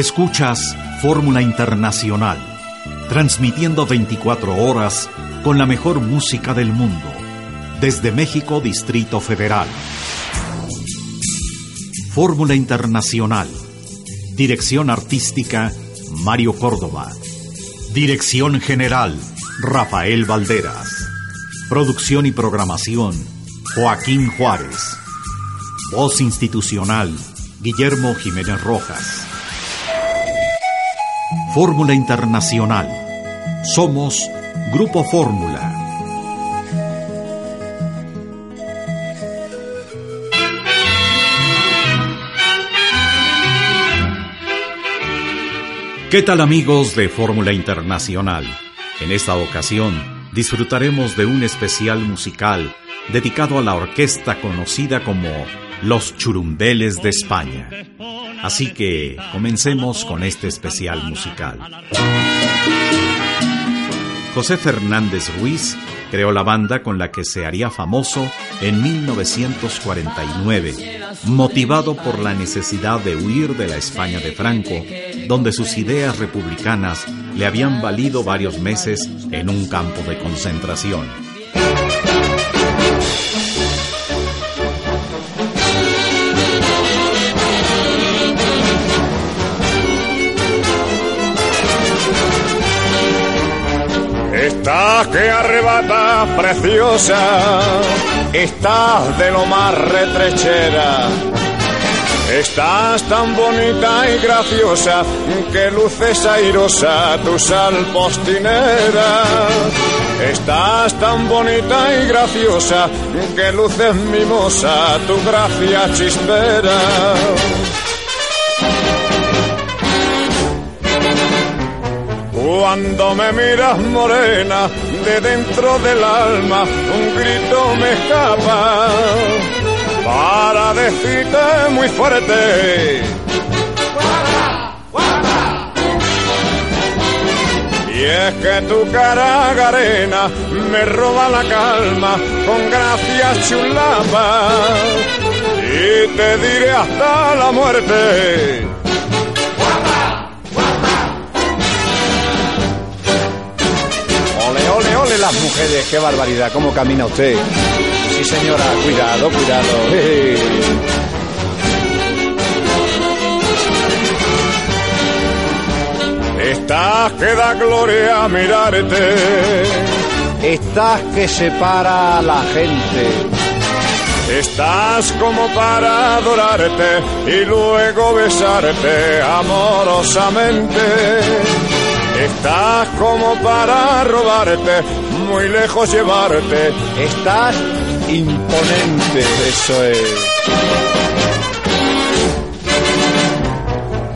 Escuchas Fórmula Internacional, transmitiendo 24 horas con la mejor música del mundo, desde México, Distrito Federal. Fórmula Internacional, dirección artística, Mario Córdoba. Dirección general, Rafael Valderas. Producción y programación, Joaquín Juárez. Voz institucional, Guillermo Jiménez Rojas. Fórmula Internacional. Somos Grupo Fórmula. ¿Qué tal amigos de Fórmula Internacional? En esta ocasión disfrutaremos de un especial musical dedicado a la orquesta conocida como Los Churumbeles de España. Así que comencemos con este especial musical. José Fernández Ruiz creó la banda con la que se haría famoso en 1949, motivado por la necesidad de huir de la España de Franco, donde sus ideas republicanas le habían valido varios meses en un campo de concentración. Estás que arrebata preciosa, estás de lo más retrechera. Estás tan bonita y graciosa que luces airosa tu sal postinera. Estás tan bonita y graciosa que luces mimosa tu gracia chispera. Cuando me miras morena, de dentro del alma un grito me escapa para decirte muy fuerte. Y es que tu cara garena me roba la calma con gracias chulapa y te diré hasta la muerte. Las mujeres, qué barbaridad, cómo camina usted. Sí, señora, cuidado, cuidado. Estás que da gloria mirarte. Estás que separa a la gente. Estás como para adorarte y luego besarte amorosamente. Estás como para robarte muy lejos llevarte. Estás imponente, eso es.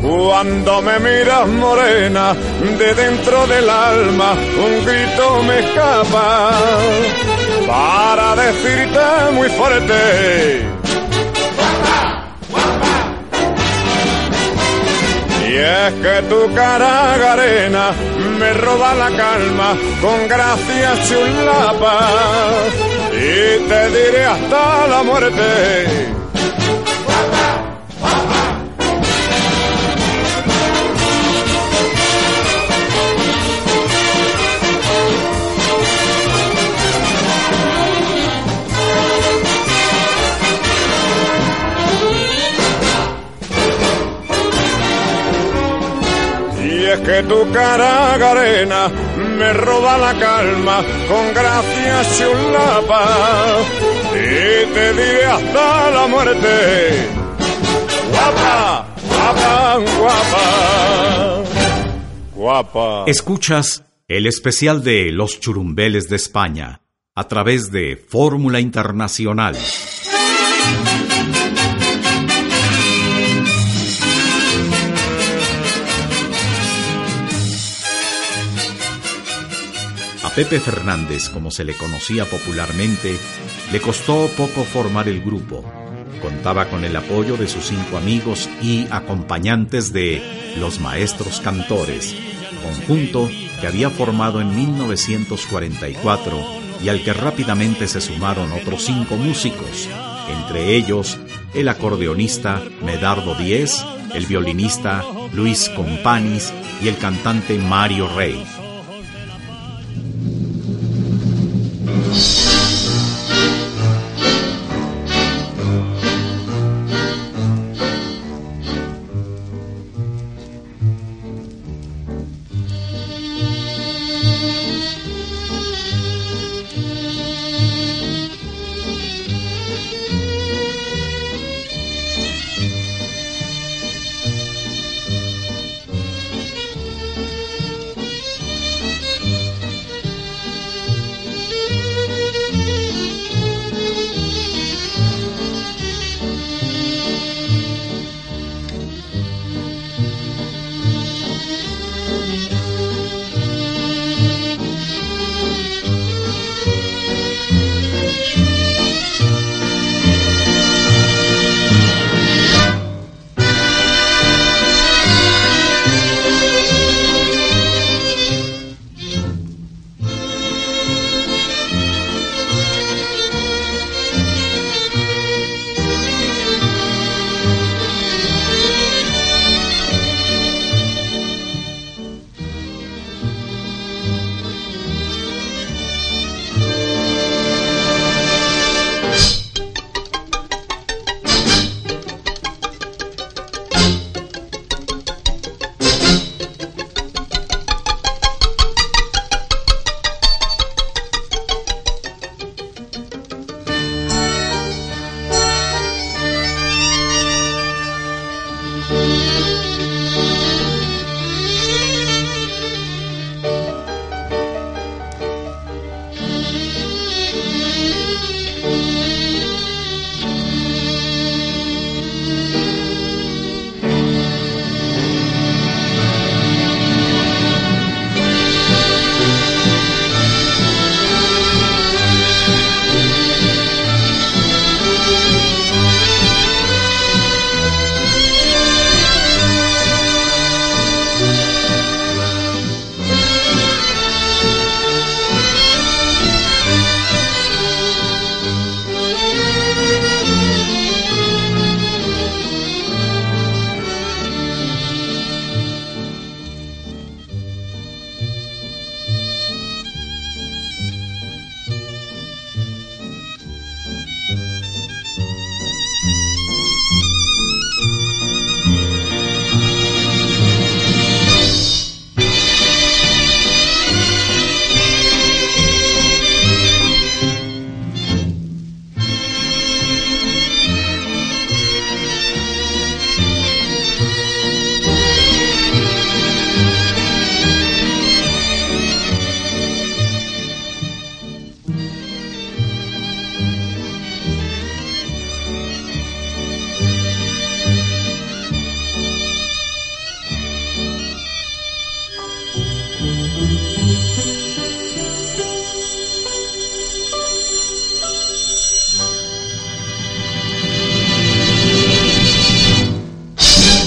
Cuando me miras morena, de dentro del alma, un grito me escapa para decirte muy fuerte. Y es que tu cara garena me roba la calma con gracias chulapa y te diré hasta la muerte que tu cara garena me roba la calma con gracias chulapa y te diré hasta la muerte. Guapa, guapa, guapa, guapa. Escuchas el especial de Los Churumbeles de España a través de Fórmula Internacional. Pepe Fernández, como se le conocía popularmente, le costó poco formar el grupo. Contaba con el apoyo de sus cinco amigos y acompañantes de Los Maestros Cantores, conjunto que había formado en 1944 y al que rápidamente se sumaron otros cinco músicos, entre ellos el acordeonista Medardo Díez, el violinista Luis Companis y el cantante Mario Rey.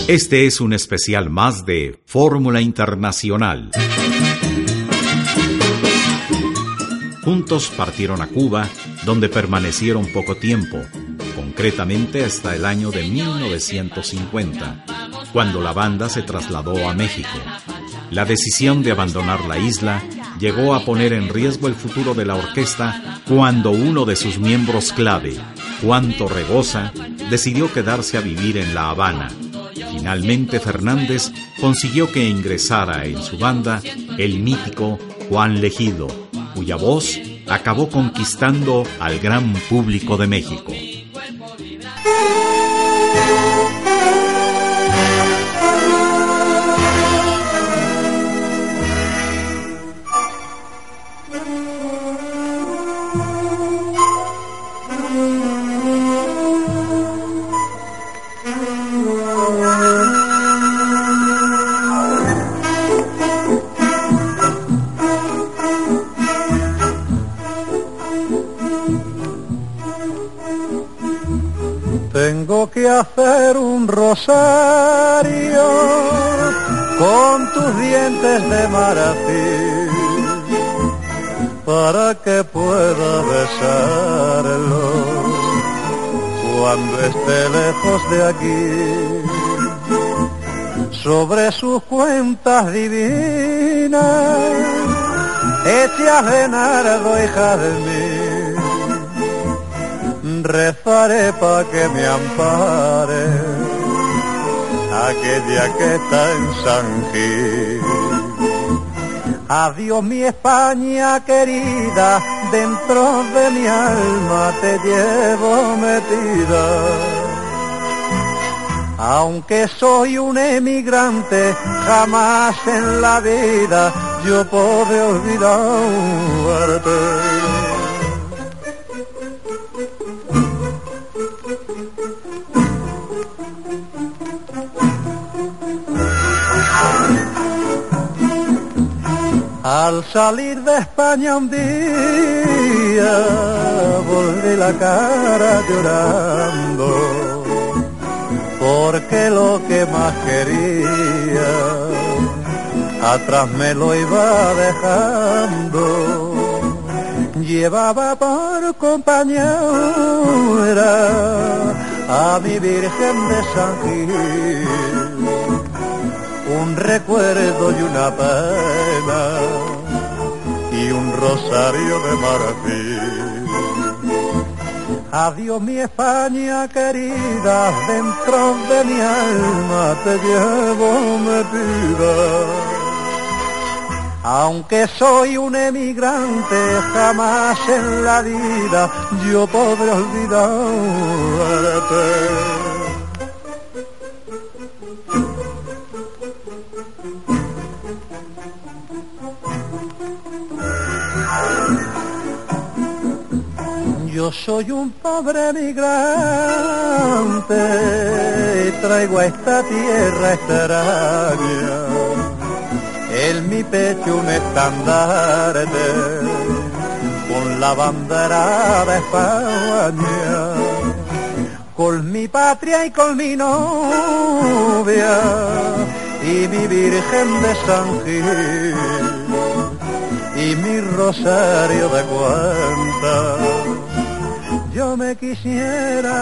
Este es un especial más de Fórmula Internacional. Juntos partieron a Cuba, donde permanecieron poco tiempo, concretamente hasta el año de 1950, cuando la banda se trasladó a México. La decisión de abandonar la isla llegó a poner en riesgo el futuro de la orquesta cuando uno de sus miembros clave, Juan Torregosa, decidió quedarse a vivir en La Habana Finalmente Fernández consiguió que ingresara en su banda el mítico Juan Legido, cuya voz acabó conquistando al gran público de México. Tengo que hacer un rosario con tus dientes de marfil para que pueda besarlo cuando esté lejos de aquí. Sobre sus cuentas divinas, hechas de nardo y jazmín, rezaré pa' que me ampare aquella que está en San Gil. Adiós mi España querida, dentro de mi alma te llevo metida. Aunque soy un emigrante, jamás en la vida yo podré olvidarte. Al salir de España un día volví la cara llorando porque lo que más quería atrás me lo iba dejando. Llevaba por compañera a mi Virgen de San Gil un recuerdo y una pena y un rosario de marfil. Adiós mi España querida, dentro de mi alma te llevo metida. Aunque soy un emigrante, jamás en la vida yo podré olvidarte. Yo soy un pobre migrante y traigo a esta tierra extraña. En mi pecho un estandarte con la bandera de España, con mi patria y con mi novia y mi Virgen de San Gil y mi rosario de cuentas yo me quisiera.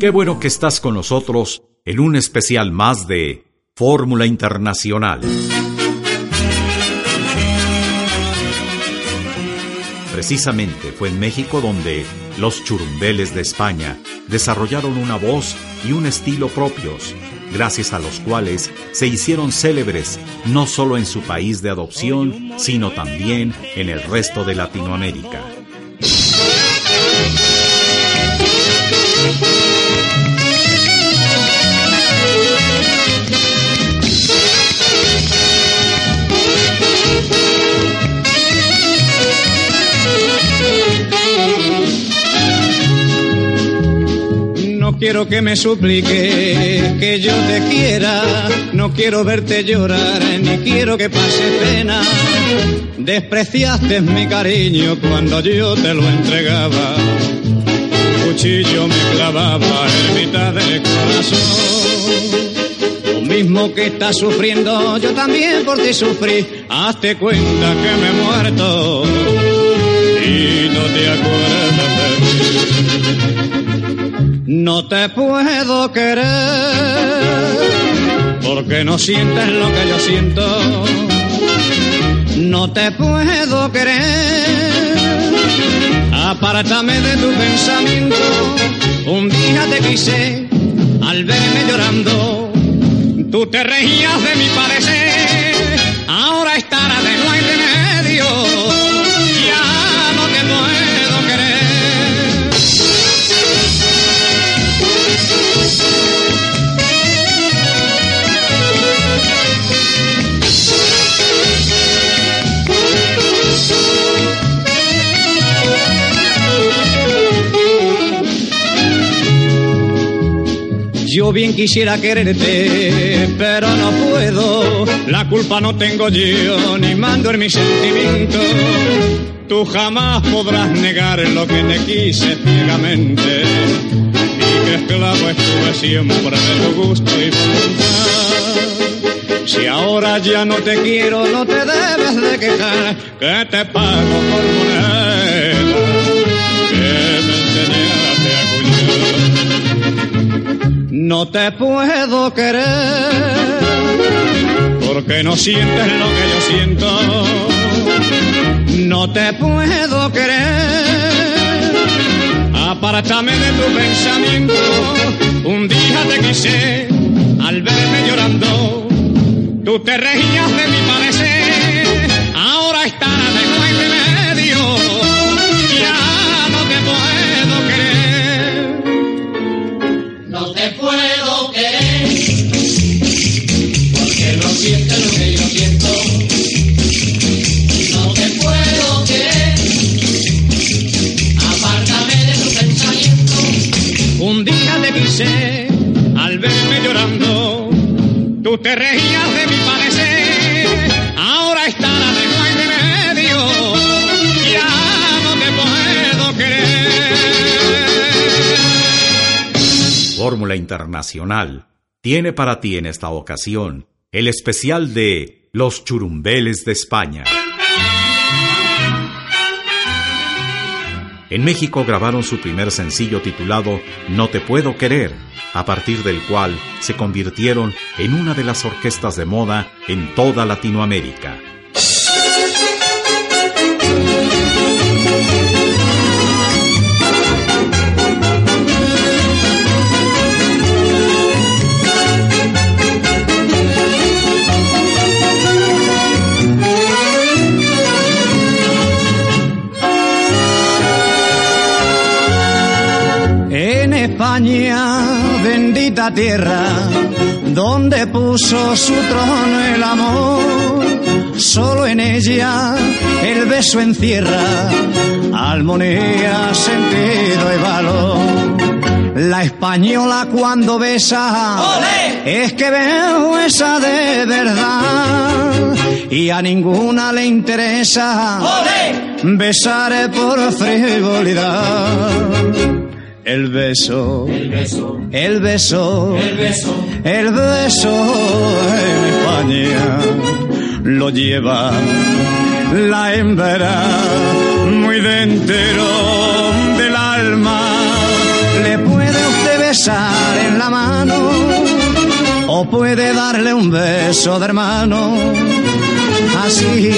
Qué bueno que estás con nosotros en un especial más de Fórmula Internacional. Precisamente fue en México donde los churumbeles de España desarrollaron una voz y un estilo propios, gracias a los cuales se hicieron célebres no solo en su país de adopción, sino también en el resto de Latinoamérica. Quiero que me suplique que yo te quiera, no quiero verte llorar, ni quiero que pase pena. Despreciaste mi cariño cuando yo te lo entregaba. Cuchillo me clavaba en mitad del corazón. Lo mismo que estás sufriendo, yo también por ti sufrí. Hazte cuenta que me he muerto y no te acuerdas. No te puedo querer porque no sientes lo que yo siento. No te puedo querer. Apártame de tu pensamiento. Un día te quise al verme llorando. Tú te reías de mi padecer. Ahora es tarde, no hay remedio. Yo bien quisiera quererte, pero no puedo. La culpa no tengo yo, ni mando en mis sentimientos. Tú jamás podrás negar lo que te quise ciegamente. Y que esclavo estuve siempre de tu gusto y voluntad. Si ahora ya no te quiero, no te debes de quejar, que te pago por moneda, No te puedo querer, porque no sientes lo que yo siento no te puedo querer. Apártame de tu pensamiento. Un día te quise al verme llorando. Tú te reías de mi te reías de mi padecer. Ahora está la lengua en medio, ya no te puedo querer. Fórmula Internacional tiene para ti en esta ocasión el especial de Los Churumbeles de España. En México grabaron su primer sencillo titulado No te puedo querer, a partir del cual se convirtieron en una de las orquestas de moda en toda Latinoamérica. España, tierra, donde puso su trono el amor. Solo en ella el beso encierra armonía, sentido y valor. La española cuando besa es que veo esa de verdad y a ninguna le interesa besar por frivolidad. El beso, el beso, el beso, el beso, el beso. En España. Lo lleva la hembra muy dentro del alma. Le puede usted besar en la mano o puede darle un beso de hermano. Así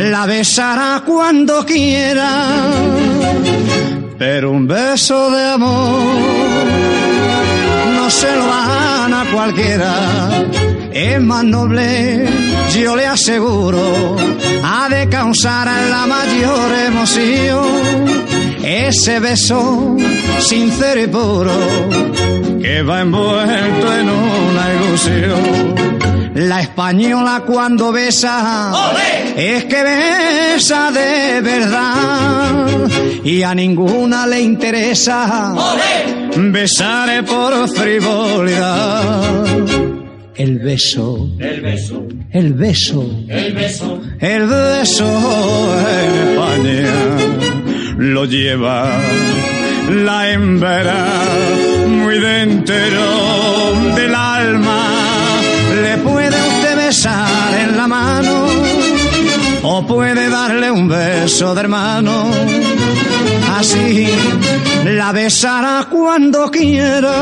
la besará cuando quiera pero un beso de amor no se lo dan a cualquiera. Es más noble, yo le aseguro, ha de causar la mayor emoción. Ese beso sincero y puro que va envuelto en una ilusión. La española cuando besa es que besa de verdad y a ninguna le interesa besar por frivolidad. El beso, el beso, el beso, el beso, el beso en España lo lleva la hembra muy dentro un beso de hermano. Así la besará cuando quiera,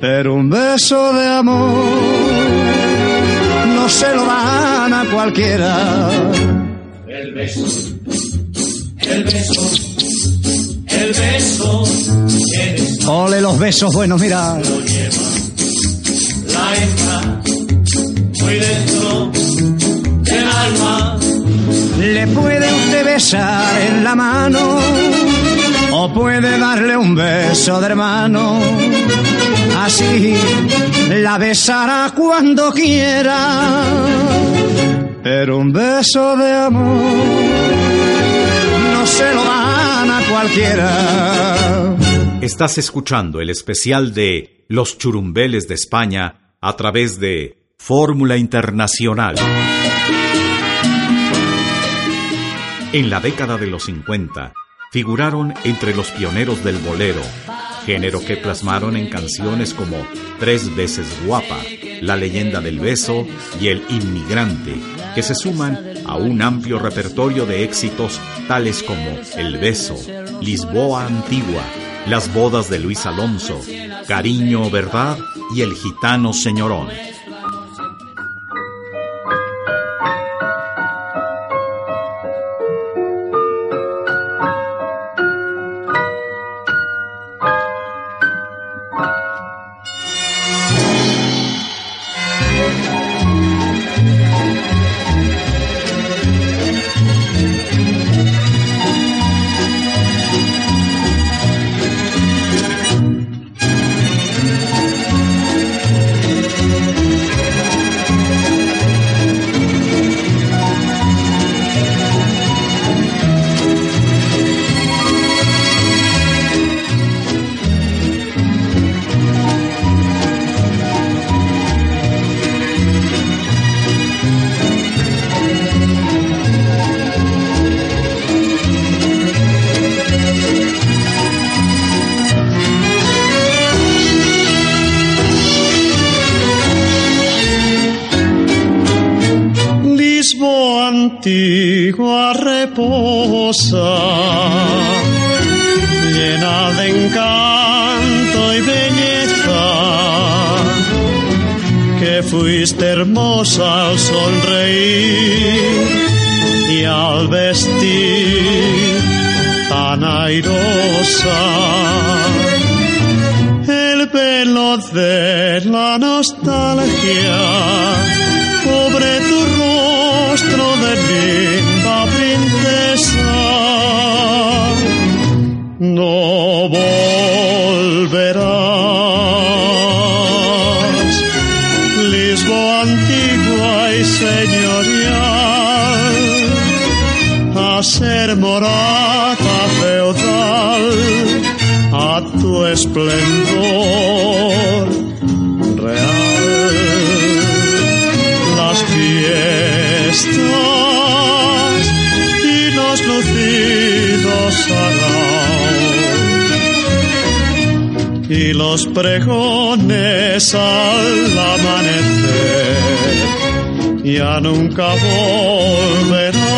pero un beso de amor no se lo dan a cualquiera. El beso, el beso, el beso. Ole los besos buenos, mira. Lo lleva la hembra muy dentro del alma. Le puede usted besar en la mano o puede darle un beso de hermano. Así la besará cuando quiera, pero un beso de amor no se lo dan a cualquiera. Estás escuchando el especial de Los Churumbeles de España a través de Fórmula Internacional. En la década de los 50, figuraron entre los pioneros del bolero, género que plasmaron en canciones como Tres veces guapa, La leyenda del beso y El inmigrante, que se suman a un amplio repertorio de éxitos tales como El beso, Lisboa antigua, Las bodas de Luis Alonso, Cariño, verdad y El gitano señorón. Antigua reposa, llena de encanto y belleza, que fuiste hermosa al sonreír y al vestir tan airosa. El pelo de la nostalgia morada feudal, a tu esplendor fiestas y los lucidos y los pregones al amanecer. Ya nunca volverán.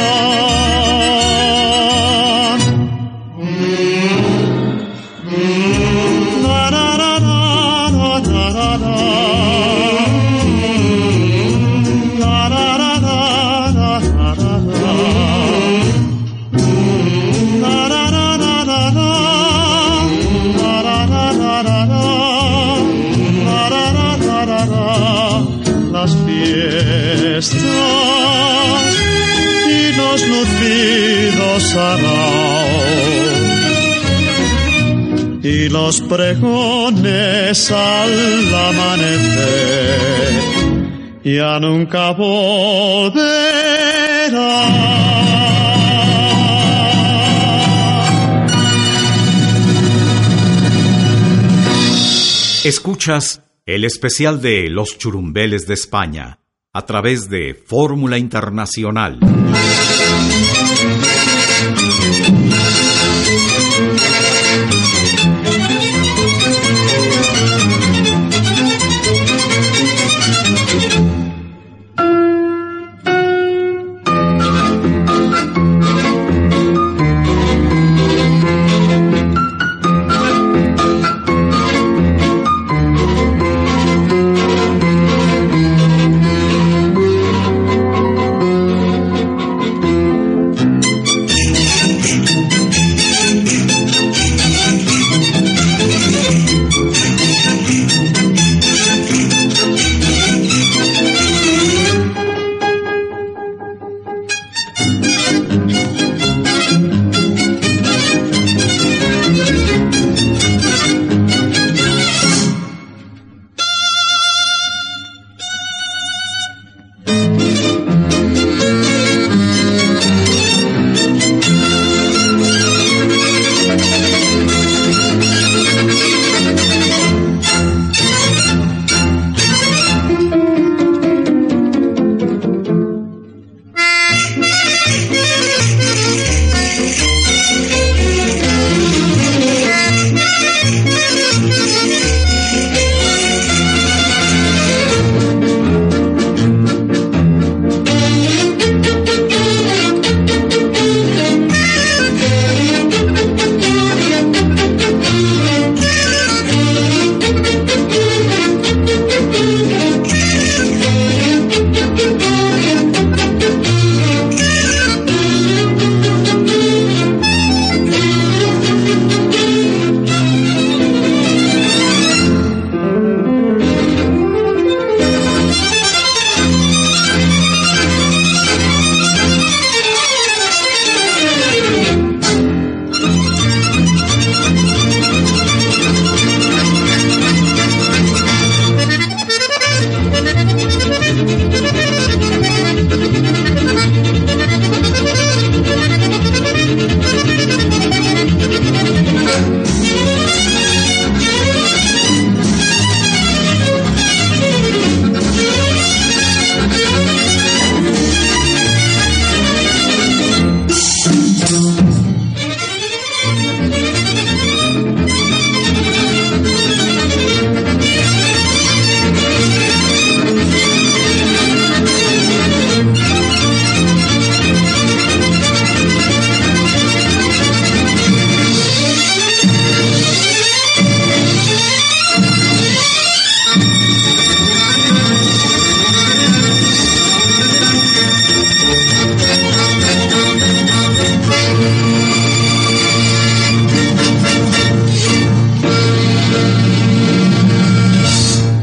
Y los pregones al amanecer ya nunca. Escuchas el especial de Los Churumbeles de España a través de Fórmula Internacional. thank you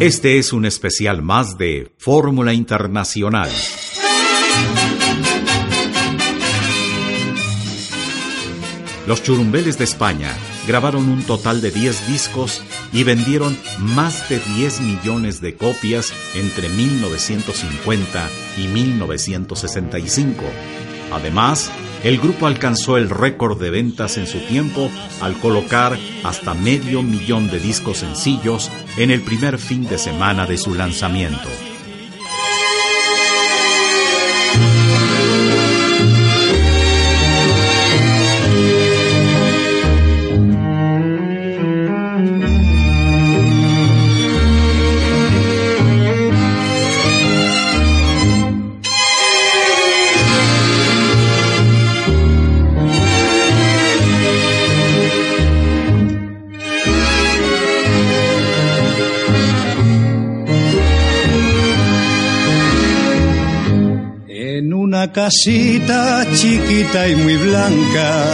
Este es un especial más de Fórmula Internacional. Los churumbeles de España grabaron un total de 10 discos y vendieron más de 10 millones de copias entre 1950 y 1965. Además, el grupo alcanzó el récord de ventas en su tiempo al colocar hasta medio millón de discos sencillos en el primer fin de semana de su lanzamiento. Casita chiquita y muy blanca,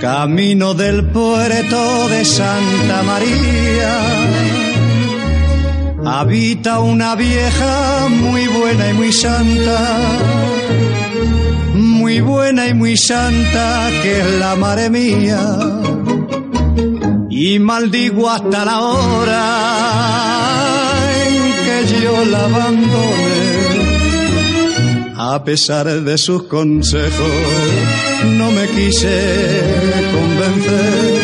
camino del puerto de Santa María. Habita una vieja muy buena y muy santa, muy buena y muy santa que es la madre mía. Y maldigo hasta la hora en que yo la abandone a pesar de sus consejos, no me quise convencer.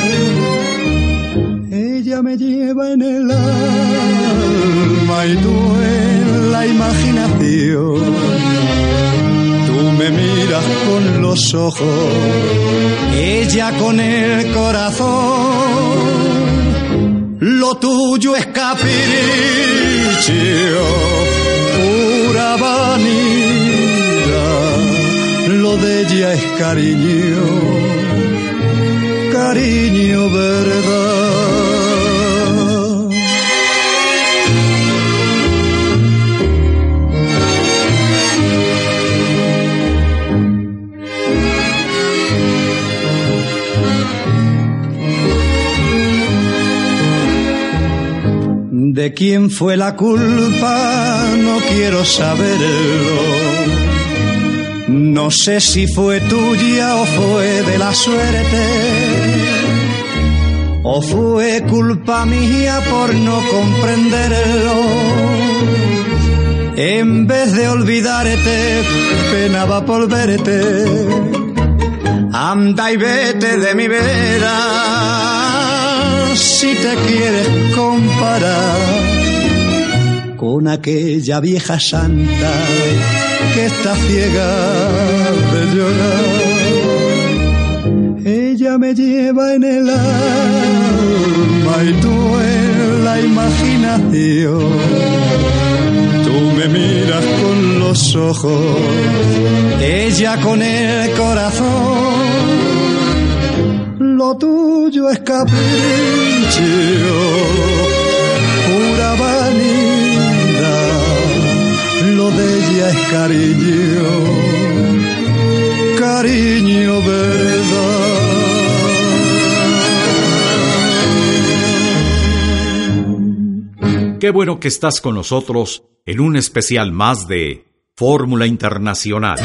Ella me lleva en el alma y tú en la imaginación. Tú me miras con los ojos, ella con el corazón. Lo tuyo es capricho, pura vanidad de ella es cariño, cariño verdad. De quién fue la culpa, no quiero saberlo no sé si fue tuya o fue de la suerte, o fue culpa mía por no comprenderlo. En vez de olvidarte, penaba por verte. Anda y vete de mi vera si te quieres comparar con aquella vieja santa está ciega de llorar. Ella me lleva en el alma y tú en la imaginación. Tú me miras con los ojos, ella con el corazón. Lo tuyo es capricho, pura de ella es cariño, cariño verdad. Qué bueno que estás con nosotros en un especial más de Fórmula Internacional.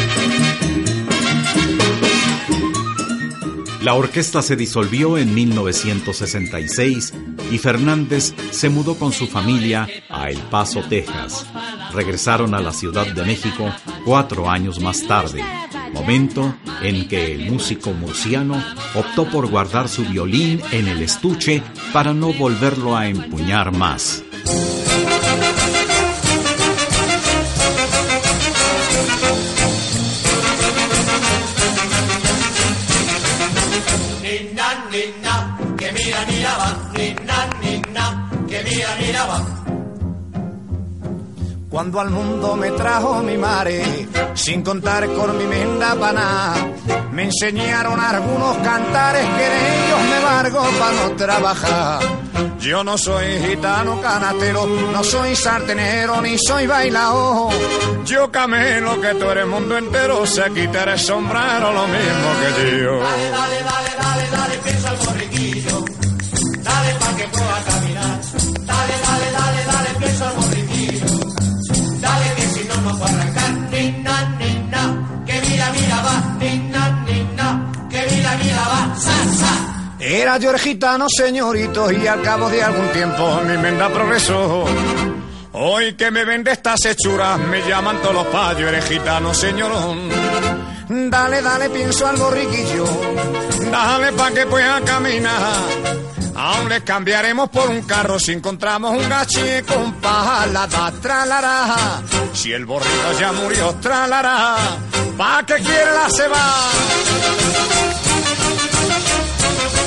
La orquesta se disolvió en 1966 y Fernández se mudó con su familia a El Paso, Texas. Regresaron a la Ciudad de México cuatro años más tarde, momento en que el músico murciano optó por guardar su violín en el estuche para no volverlo a empuñar más. Cuando al mundo me trajo mi madre, sin contar con mi menda paná, me enseñaron algunos cantares que de ellos me largo para no trabajar. Yo no soy gitano canatero, no soy sartenero, ni soy bailao. Yo camelo que tú eres mundo entero, se quitaré el sombrero lo mismo que yo. Dale, dale, dale, Era yo el gitano, señorito, y al cabo de algún tiempo mi menda progresó. Hoy que me vende estas hechuras, me llaman todos los payos, eres gitano, señorón. Dale, dale, pienso al borriquillo, dale pa' que pueda caminar. Aún le cambiaremos por un carro si encontramos un gachi con paja, tralará. Si el borrico ya murió, tralará. ¿Pa' que quiere la se va?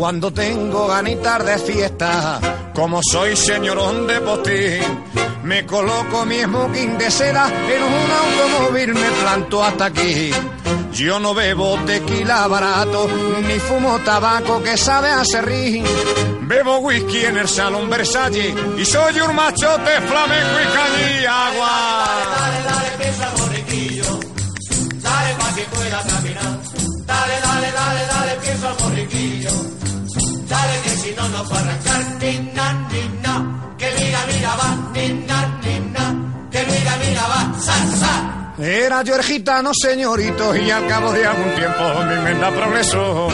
Cuando tengo ganitas de fiesta, como soy señorón de postín, me coloco mi smoking de seda en un automóvil, me planto hasta aquí. Yo no bebo tequila barato, ni fumo tabaco que sabe a serrín. Bebo whisky en el salón Versailles y soy un machote flamenco y cañí agua. Dale, dale, dale, borriquillo, dale pa' que pueda caminar. Dale, dale, dale, dale, pienso al borriquillo. Si no va a arrancar, ni na, ni. Que mira, mira, va, ni na, ni. Que mira, mira, va, sa, sa. Era yo gitano, señorito, y al cabo de algún tiempo mi menda progresó.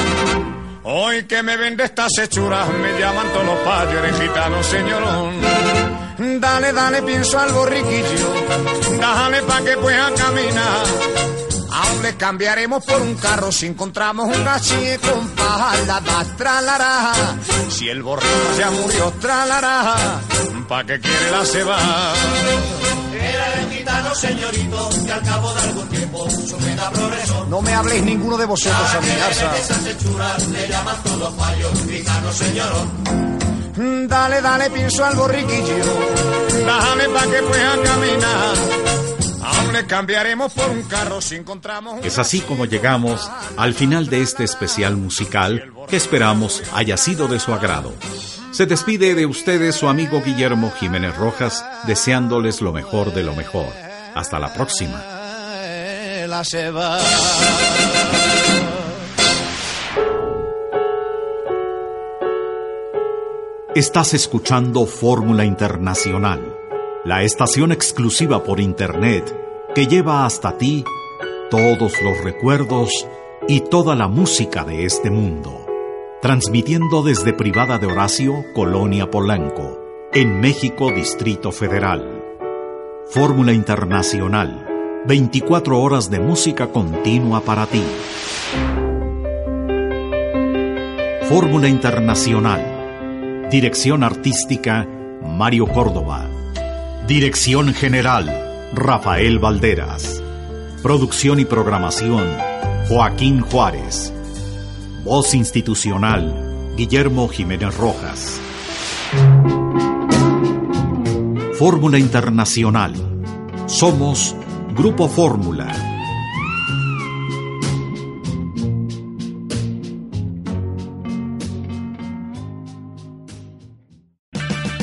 Hoy que me vende estas hechuras, me llaman todos los payos, eres gitano, señorón. Dale, dale, pienso al borriquillo, dale pa' que pueda caminar. Aún le cambiaremos por un carro si encontramos un gachi con paja, la tralará. Si el borrico ya murió, tralará. ¿Pa' que quiere la ceba? Era el gitano, señorito, y al cabo de algún tiempo su meta progresó. No me habléis ninguno de vosotros a mi casa. Esas hechuras le llaman todos payos, gitano, señorón. Dale, dale, pienso al borriquillo, dale pa' que pueda caminar. Aún le cambiaremos por un carro si encontramos un... Es así como llegamos al final de este especial musical que esperamos haya sido de su agrado. Se despide de ustedes su amigo Guillermo Jiménez Rojas, deseándoles lo mejor de lo mejor. Hasta la próxima. La se va. Estás escuchando Fórmula Internacional, la estación exclusiva por Internet que lleva hasta ti todos los recuerdos y toda la música de este mundo. Transmitiendo desde Privada de Horacio, Colonia Polanco, en México, Distrito Federal. Fórmula Internacional, 24 horas de música continua para ti. Fórmula Internacional. Dirección artística, Mario Córdoba. Dirección general, Rafael Valderas. Producción y programación, Joaquín Juárez. Voz institucional, Guillermo Jiménez Rojas. Fórmula Internacional. Somos Grupo Fórmula.